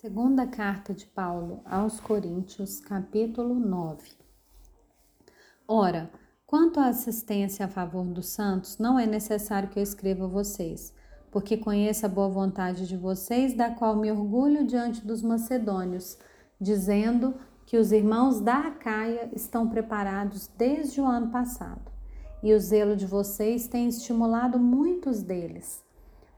Segunda carta de Paulo aos Coríntios, capítulo 9. Ora, quanto à assistência a favor dos santos, não é necessário que eu escreva a vocês, porque conheço a boa vontade de vocês, da qual me orgulho diante dos macedônios, dizendo que os irmãos da Acaia estão preparados desde o ano passado, e o zelo de vocês tem estimulado muitos deles.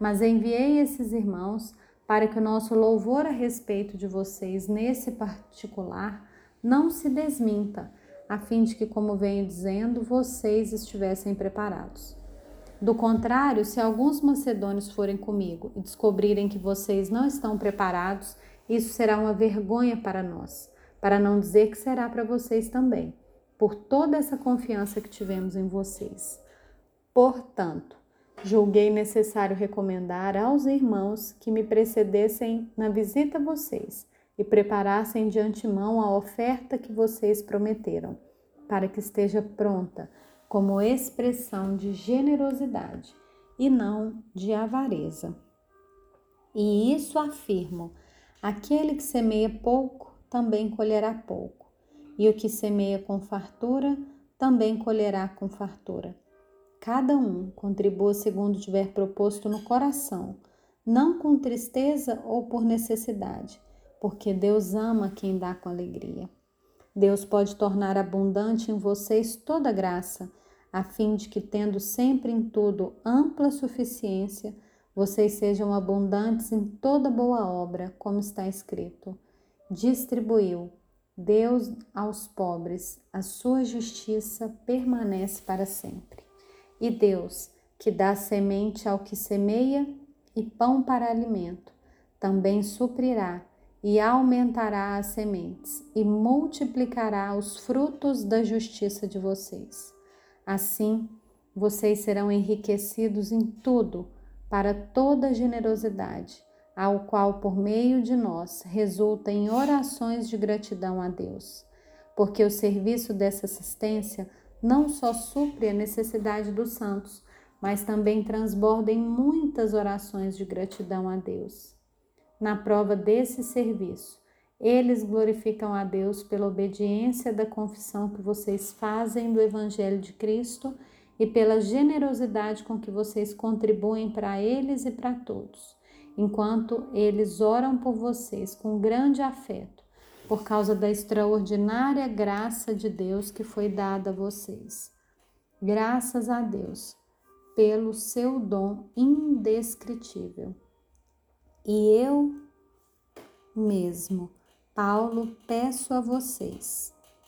Mas enviei esses irmãos para que o nosso louvor a respeito de vocês nesse particular não se desminta, a fim de que, como venho dizendo, vocês estivessem preparados. Do contrário, se alguns macedônios forem comigo e descobrirem que vocês não estão preparados, isso será uma vergonha para nós, para não dizer que será para vocês também, por toda essa confiança que tivemos em vocês. Portanto, julguei necessário recomendar aos irmãos que me precedessem na visita a vocês e preparassem de antemão a oferta que vocês prometeram, para que esteja pronta como expressão de generosidade e não de avareza. E isso afirmo: aquele que semeia pouco também colherá pouco, e o que semeia com fartura também colherá com fartura. Cada um contribua segundo tiver proposto no coração, não com tristeza ou por necessidade, porque Deus ama quem dá com alegria. Deus pode tornar abundante em vocês toda graça, a fim de que, tendo sempre em tudo ampla suficiência, vocês sejam abundantes em toda boa obra, como está escrito. Distribuiu Deus aos pobres, a sua justiça permanece para sempre. E Deus, que dá semente ao que semeia e pão para alimento, também suprirá e aumentará as sementes e multiplicará os frutos da justiça de vocês. Assim, vocês serão enriquecidos em tudo para toda generosidade, ao qual por meio de nós resulta em orações de gratidão a Deus, porque o serviço dessa assistência não só supre a necessidade dos santos, mas também transborda em muitas orações de gratidão a Deus. Na prova desse serviço, eles glorificam a Deus pela obediência da confissão que vocês fazem do Evangelho de Cristo e pela generosidade com que vocês contribuem para eles e para todos, enquanto eles oram por vocês com grande afeto por causa da extraordinária graça de Deus que foi dada a vocês. Graças a Deus pelo seu dom indescritível. E eu mesmo, Paulo, peço a vocês